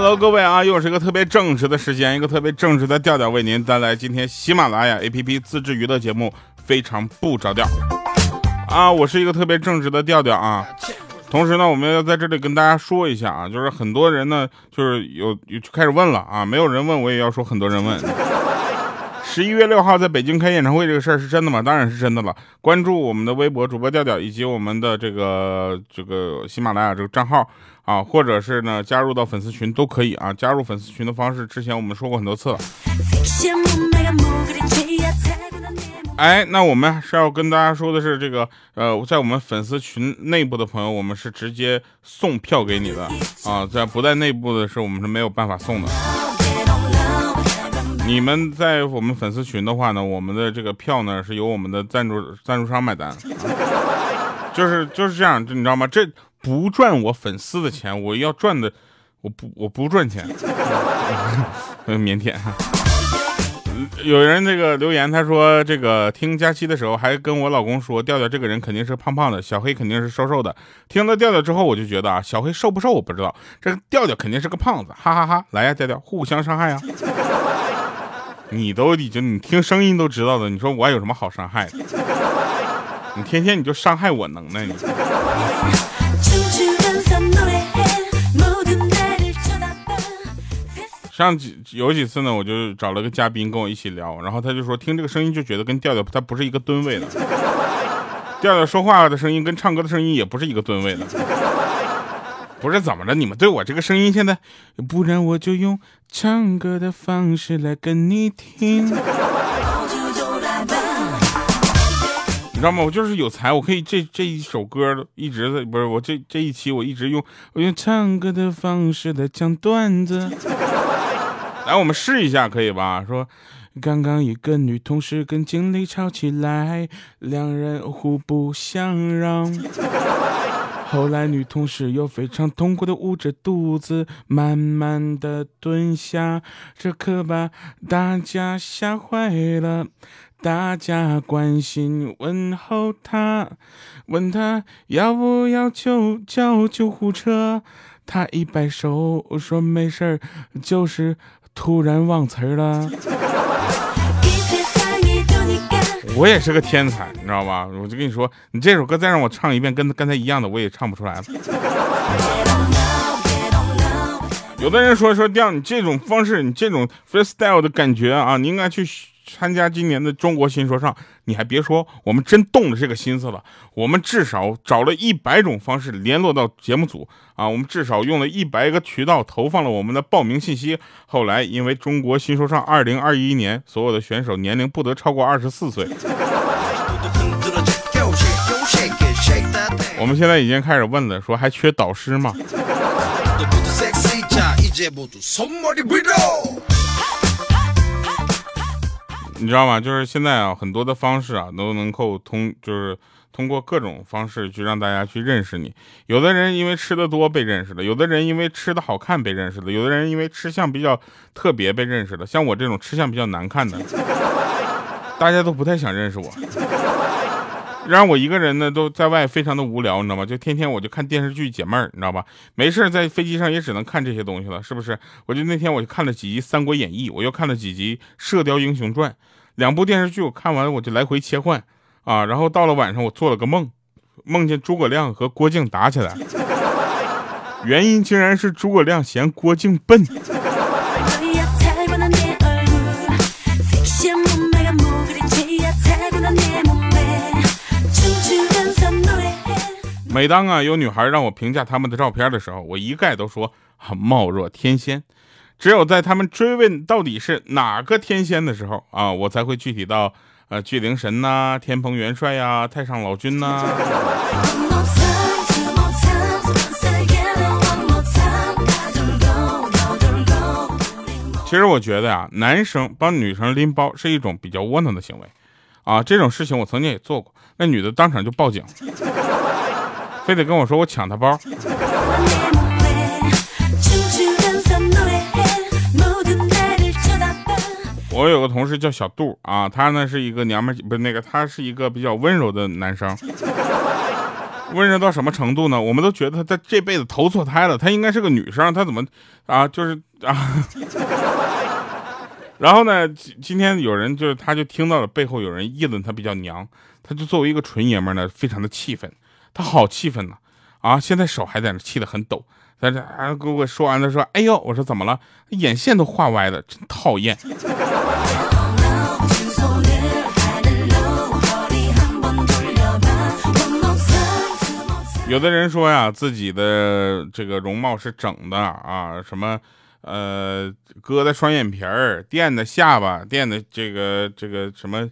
Hello，各位啊，又是一个特别正直的时间，一个特别正直的调调，为您带来今天喜马拉雅 APP 自制娱乐节目，非常不着调啊！我是一个特别正直的调调啊。同时呢，我们要在这里跟大家说一下啊，就是很多人呢，就是有有开始问了啊，没有人问我也要说，很多人问。十一月六号在北京开演唱会这个事儿是真的吗？当然是真的了。关注我们的微博主播调调以及我们的这个这个喜马拉雅这个账号啊，或者是呢加入到粉丝群都可以啊。加入粉丝群的方式之前我们说过很多次了。哎，那我们是要跟大家说的是，这个呃，在我们粉丝群内部的朋友，我们是直接送票给你的啊，在不在内部的是我们是没有办法送的。你们在我们粉丝群的话呢，我们的这个票呢是由我们的赞助赞助商买单，就是就是这样，你知道吗？这不赚我粉丝的钱，我要赚的，我不我不赚钱，很 腼腆。有人这个留言，他说这个听佳期的时候还跟我老公说，调调这个人肯定是胖胖的，小黑肯定是瘦瘦的。听了调调之后，我就觉得啊，小黑瘦不瘦我不知道，这调调肯定是个胖子，哈哈哈！来呀，调调，互相伤害呀。你都已经，你听声音都知道的，你说我有什么好伤害的？你天天你就伤害我能耐你。上几有几次呢，我就找了个嘉宾跟我一起聊，然后他就说听这个声音就觉得跟调调他不是一个吨位的，调调说话的声音跟唱歌的声音也不是一个吨位的。不是怎么着？你们对我这个声音现在，不然我就用唱歌的方式来跟你听。你知道吗？我就是有才，我可以这这一首歌一直在，不是我这这一期我一直用我用唱歌的方式来讲段子。来，我们试一下，可以吧？说刚刚一个女同事跟经理吵起来，两人互不相让。后来，女同事又非常痛苦的捂着肚子，慢慢的蹲下，这可把大家吓坏了。大家关心问候她，问她要不要救叫救护车，她一摆手说没事儿，就是突然忘词儿了。我也是个天才，你知道吧？我就跟你说，你这首歌再让我唱一遍，跟刚才一样的，我也唱不出来了。有的人说说调，你这种方式，你这种 freestyle 的感觉啊，你应该去。参加今年的中国新说唱，你还别说，我们真动了这个心思了。我们至少找了一百种方式联络到节目组啊，我们至少用了一百个渠道投放了我们的报名信息。后来因为中国新说唱二零二一年所有的选手年龄不得超过二十四岁，我们现在已经开始问了，说还缺导师吗？你知道吗？就是现在啊，很多的方式啊，都能够通，就是通过各种方式去让大家去认识你。有的人因为吃的多被认识了，有的人因为吃的好看被认识了，有的人因为吃相比较特别被认识了。像我这种吃相比较难看的，大家都不太想认识我。让我一个人呢，都在外非常的无聊，你知道吗？就天天我就看电视剧解闷儿，你知道吧？没事在飞机上也只能看这些东西了，是不是？我就那天我就看了几集《三国演义》，我又看了几集《射雕英雄传》，两部电视剧我看完我就来回切换啊。然后到了晚上我做了个梦，梦见诸葛亮和郭靖打起来，原因竟然是诸葛亮嫌郭靖笨。每当啊有女孩让我评价他们的照片的时候，我一概都说貌若天仙。只有在他们追问到底是哪个天仙的时候啊，我才会具体到呃巨灵神呐、天蓬元帅呀、太上老君呐。其实我觉得呀，男生帮女生拎包是一种比较窝囊的行为啊。这种事情我曾经也做过，那女的当场就报警。非得跟我说我抢他包。我有个同事叫小杜啊，他呢是一个娘们，不是那个，他是一个比较温柔的男生。温柔到什么程度呢？我们都觉得他这辈子投错胎了，他应该是个女生，他怎么啊？就是啊。然后呢，今天有人就是他就听到了背后有人议论他比较娘，他就作为一个纯爷们呢，非常的气愤，他好气愤呐！啊，现在手还在那气得很抖，在这啊给我说完了说，哎呦，我说怎么了？眼线都画歪了，真讨厌。有的人说呀，自己的这个容貌是整的啊，什么呃割的双眼皮儿，垫的下巴，垫的这个这个什么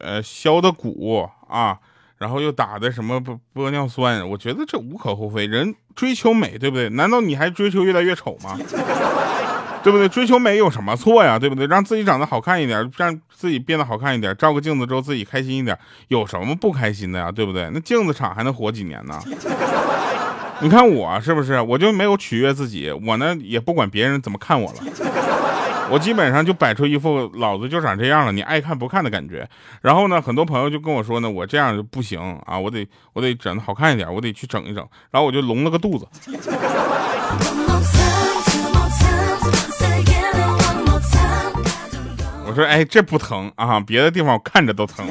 呃削的骨啊，然后又打的什么玻玻尿酸，我觉得这无可厚非，人追求美，对不对？难道你还追求越来越丑吗？对不对？追求美有什么错呀？对不对？让自己长得好看一点，让自己变得好看一点，照个镜子之后自己开心一点，有什么不开心的呀？对不对？那镜子厂还能活几年呢？你看我是不是？我就没有取悦自己，我呢也不管别人怎么看我了，我基本上就摆出一副老子就长这样了，你爱看不看的感觉。然后呢，很多朋友就跟我说呢，我这样就不行啊，我得我得整的好看一点，我得去整一整。然后我就隆了个肚子。我说，哎，这不疼啊，别的地方我看着都疼。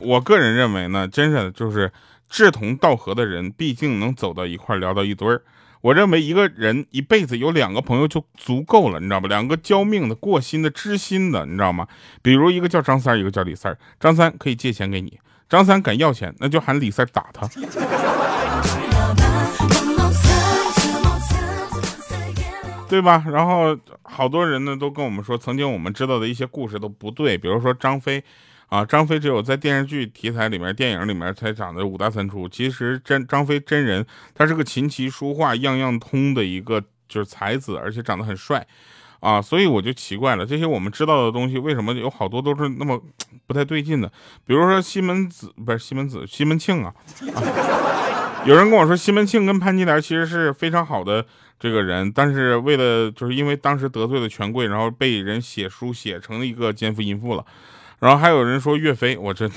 我个人认为呢，真是就是志同道合的人，毕竟能走到一块聊到一堆儿。我认为一个人一辈子有两个朋友就足够了，你知道吧？两个交命的、过心的、知心的，你知道吗？比如一个叫张三，一个叫李三。张三可以借钱给你，张三敢要钱，那就喊李三打他。对吧？然后好多人呢都跟我们说，曾经我们知道的一些故事都不对。比如说张飞，啊，张飞只有在电视剧题材里面、电影里面才长得五大三粗。其实真张飞真人，他是个琴棋书画样样通的一个就是才子，而且长得很帅，啊，所以我就奇怪了，这些我们知道的东西为什么有好多都是那么不太对劲的？比如说西门子不是西门子，西门庆啊，有人跟我说西门庆跟潘金莲其实是非常好的。这个人，但是为了就是因为当时得罪了权贵，然后被人写书写成了一个奸夫淫妇了。然后还有人说岳飞，我真的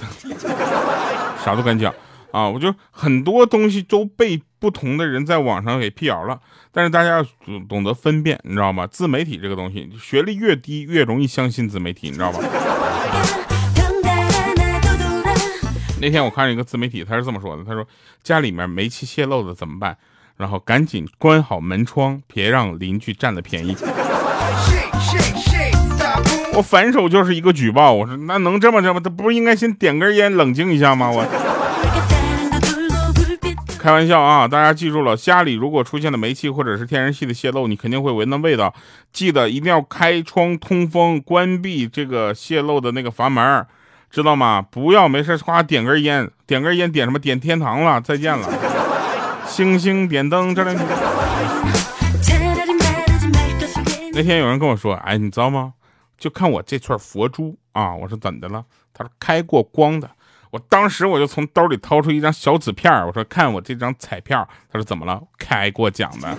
啥都敢讲啊！我就很多东西都被不同的人在网上给辟谣了。但是大家要懂得分辨，你知道吗？自媒体这个东西，学历越低越容易相信自媒体，你知道吧？那天我看了一个自媒体，他是这么说的：他说家里面煤气泄漏了怎么办？然后赶紧关好门窗，别让邻居占了便宜。我反手就是一个举报，我说那能这么着吗？他不是应该先点根烟冷静一下吗？我开玩笑啊！大家记住了，家里如果出现了煤气或者是天然气的泄漏，你肯定会闻到味道。记得一定要开窗通风，关闭这个泄漏的那个阀门，知道吗？不要没事夸点根烟，点根烟点什么？点天堂了，再见了。星星点灯，这两天。那天有人跟我说：“哎，你知道吗？就看我这串佛珠啊！”我说：“怎的了？”他说：“开过光的。”我当时我就从兜里掏出一张小纸片我说：“看我这张彩票。”他说：“怎么了？开过奖的。”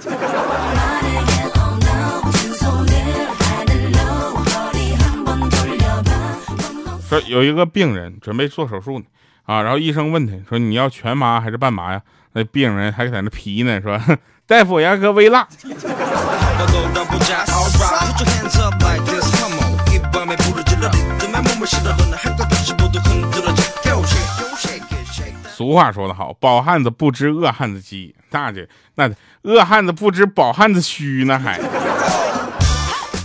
说有一个病人准备做手术呢，啊，然后医生问他说：“你要全麻还是半麻呀？”那病人还在那皮呢，说：“大夫，我要个微辣。”俗话说得好，饱汉子不知饿汉子饥，那就那饿汉子不知饱汉子虚呢，还。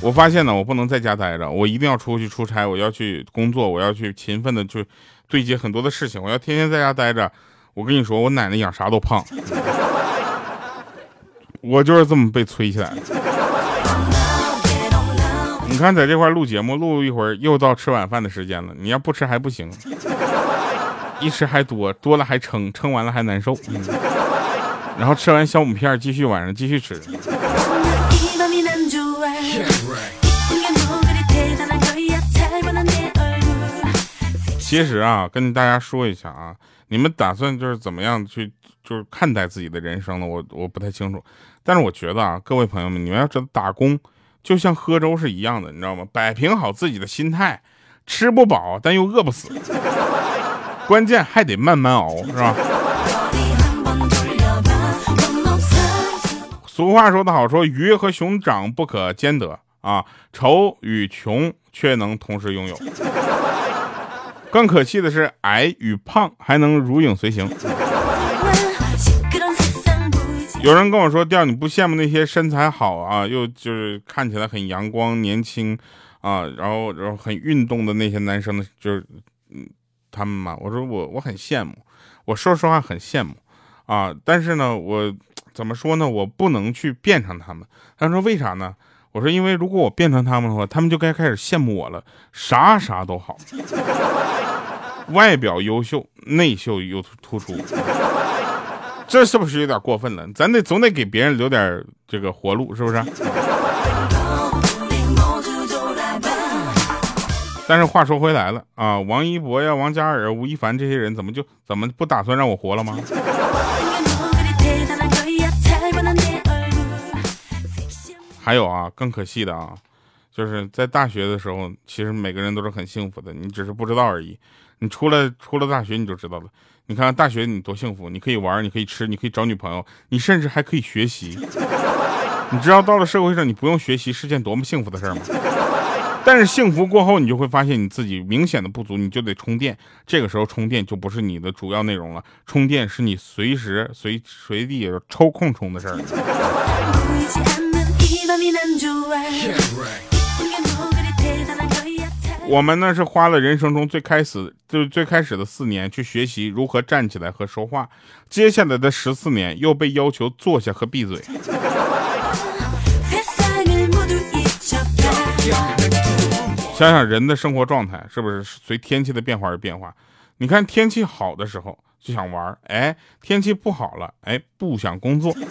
我发现呢，我不能在家待着，我一定要出去出差，我要去工作，我要去勤奋的去对接很多的事情，我要天天在家待着。我跟你说，我奶奶养啥都胖，我就是这么被催起来的。你看，在这块录节目，录一会儿又到吃晚饭的时间了。你要不吃还不行，一吃还多，多了还撑，撑完了还难受。然后吃完小母片，继续晚上继续吃。其实啊，跟大家说一下啊。你们打算就是怎么样去就是看待自己的人生呢？我我不太清楚，但是我觉得啊，各位朋友们，你们要知道打工就像喝粥是一样的，你知道吗？摆平好自己的心态，吃不饱但又饿不死，关键还得慢慢熬，是吧？俗话说得好，说鱼和熊掌不可兼得啊，丑与穷却能同时拥有。更可气的是，矮与胖还能如影随形。有人跟我说，调你不羡慕那些身材好啊，又就是看起来很阳光、年轻啊，然后然后很运动的那些男生的，就是嗯他们嘛。我说我我很羡慕，我说实话很羡慕啊，但是呢，我。怎么说呢？我不能去变成他们。他说为啥呢？我说因为如果我变成他们的话，他们就该开始羡慕我了。啥啥都好，外表优秀，内秀又突出，这是不是有点过分了？咱得总得给别人留点这个活路，是不是？但是话说回来了啊，王一博呀、王嘉尔、吴亦凡这些人怎么就怎么不打算让我活了吗？还有啊，更可惜的啊，就是在大学的时候，其实每个人都是很幸福的，你只是不知道而已。你出了出了大学，你就知道了。你看大学你多幸福，你可以玩，你可以吃，你可以找女朋友，你甚至还可以学习。你知道到了社会上，你不用学习是件多么幸福的事吗？但是幸福过后，你就会发现你自己明显的不足，你就得充电。这个时候充电就不是你的主要内容了，充电是你随时随随地抽空充的事儿。我们呢是花了人生中最开始就是最开始的四年去学习如何站起来和说话，接下来的十四年又被要求坐下和闭嘴。想想人的生活状态是不是随天气的变化而变化？你看天气好的时候就想玩，哎，天气不好了，哎，不想工作。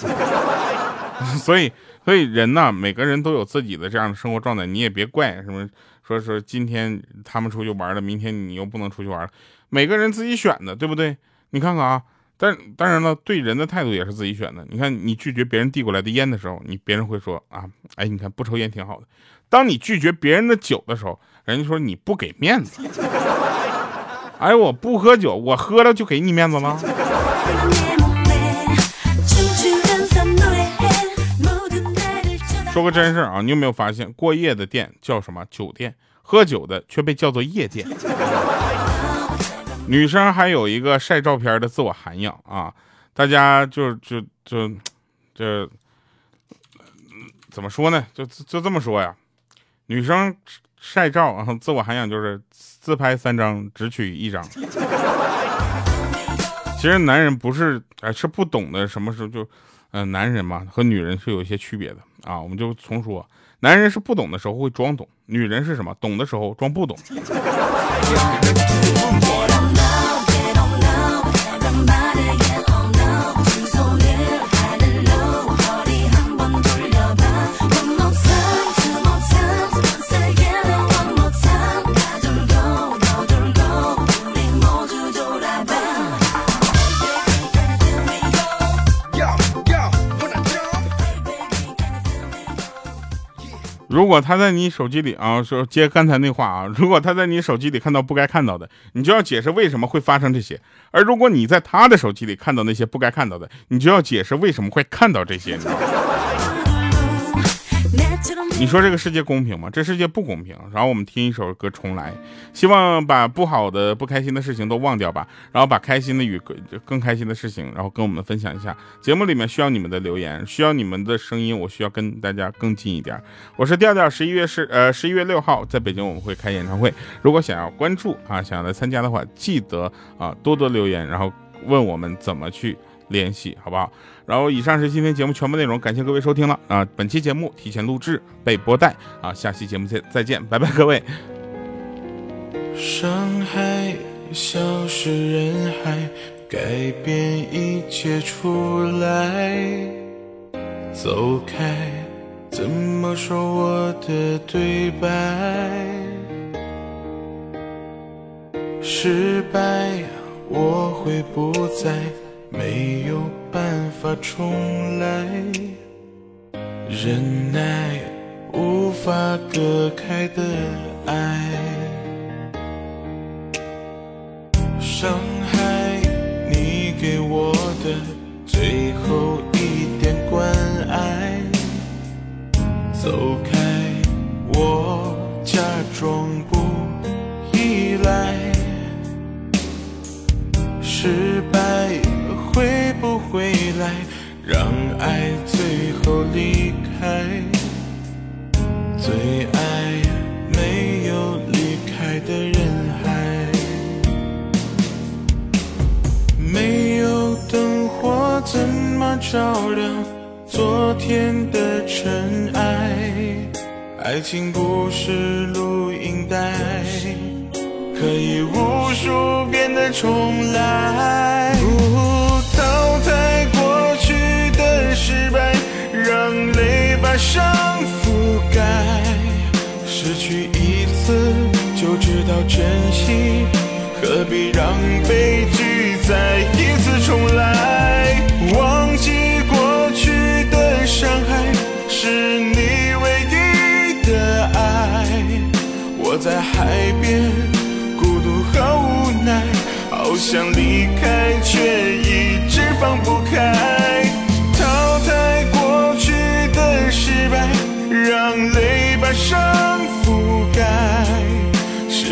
所以，所以人呢，每个人都有自己的这样的生活状态，你也别怪什么，说说今天他们出去玩了，明天你又不能出去玩了，每个人自己选的，对不对？你看看啊，但当然了，对人的态度也是自己选的。你看，你拒绝别人递过来的烟的时候，你别人会说啊，哎，你看不抽烟挺好的。当你拒绝别人的酒的时候，人家说你不给面子。哎，我不喝酒，我喝了就给你面子了。说个真事啊，你有没有发现过夜的店叫什么酒店，喝酒的却被叫做夜店？女生还有一个晒照片的自我涵养啊，大家就就就就怎么说呢？就就这么说呀，女生晒照啊，自我涵养就是自拍三张只取一张。其实男人不是哎是不懂得什么时候就。嗯，男人嘛和女人是有一些区别的啊，我们就重说，男人是不懂的时候会装懂，女人是什么？懂的时候装不懂。如果他在你手机里啊，说接刚才那话啊，如果他在你手机里看到不该看到的，你就要解释为什么会发生这些；而如果你在他的手机里看到那些不该看到的，你就要解释为什么会看到这些，你说这个世界公平吗？这世界不公平。然后我们听一首歌《重来》，希望把不好的、不开心的事情都忘掉吧，然后把开心的与更开心的事情，然后跟我们分享一下。节目里面需要你们的留言，需要你们的声音，我需要跟大家更近一点。我是调调，十一月是呃十一月六号在北京我们会开演唱会，如果想要关注啊，想要来参加的话，记得啊多多留言，然后问我们怎么去。联系好不好？然后以上是今天节目全部内容，感谢各位收听了啊！本期节目提前录制被播带啊，下期节目再再见，拜拜各位。伤害消失人海，改变一切出来，走开，怎么说我的对白？失败，我会不再。没有办法重来，忍耐无法隔开的爱。伤让爱最后离开？最爱没有离开的人海，没有灯火怎么照亮昨天的尘埃？爱情不是录音带，可以无数遍的重来。知道珍惜，何必让悲剧再一次重来？忘记过去的伤害，是你唯一的爱。我在海边孤独和无奈，好想离开，却一直放不开。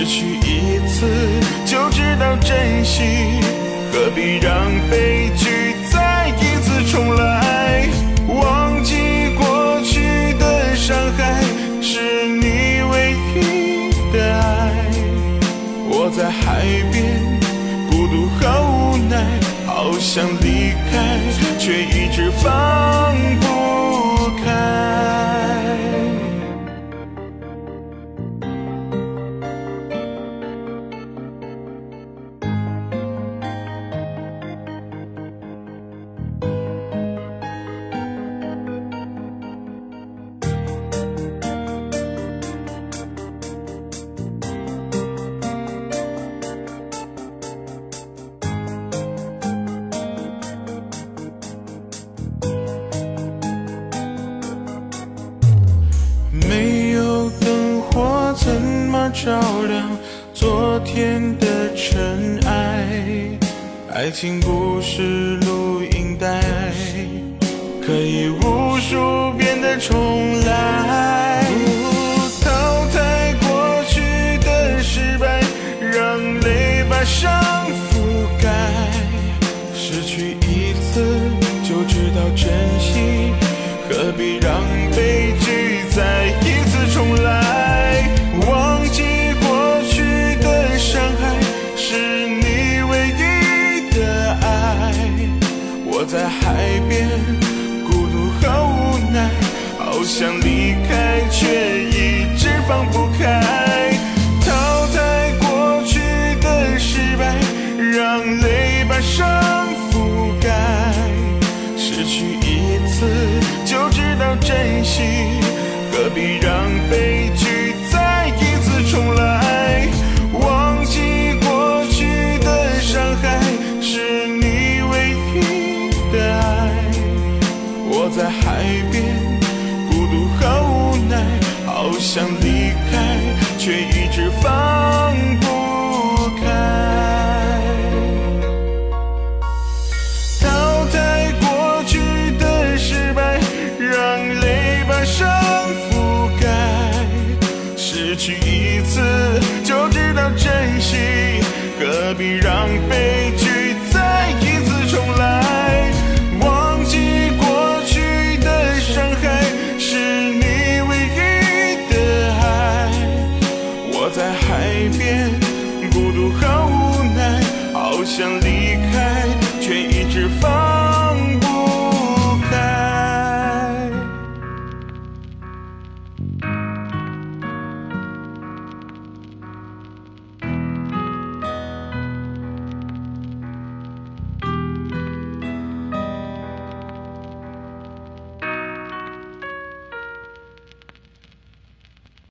失去一次就知道珍惜，何必让悲剧再一次重来？忘记过去的伤害，是你唯一的爱。我在海边孤独和无奈，好想离开，却一直放不照亮昨天的尘埃？爱情不是录音带，可以无数遍的重来。淘汰过去的失败，让泪把伤覆盖。失去一次就知道珍惜，何必让悲何必让悲想离开。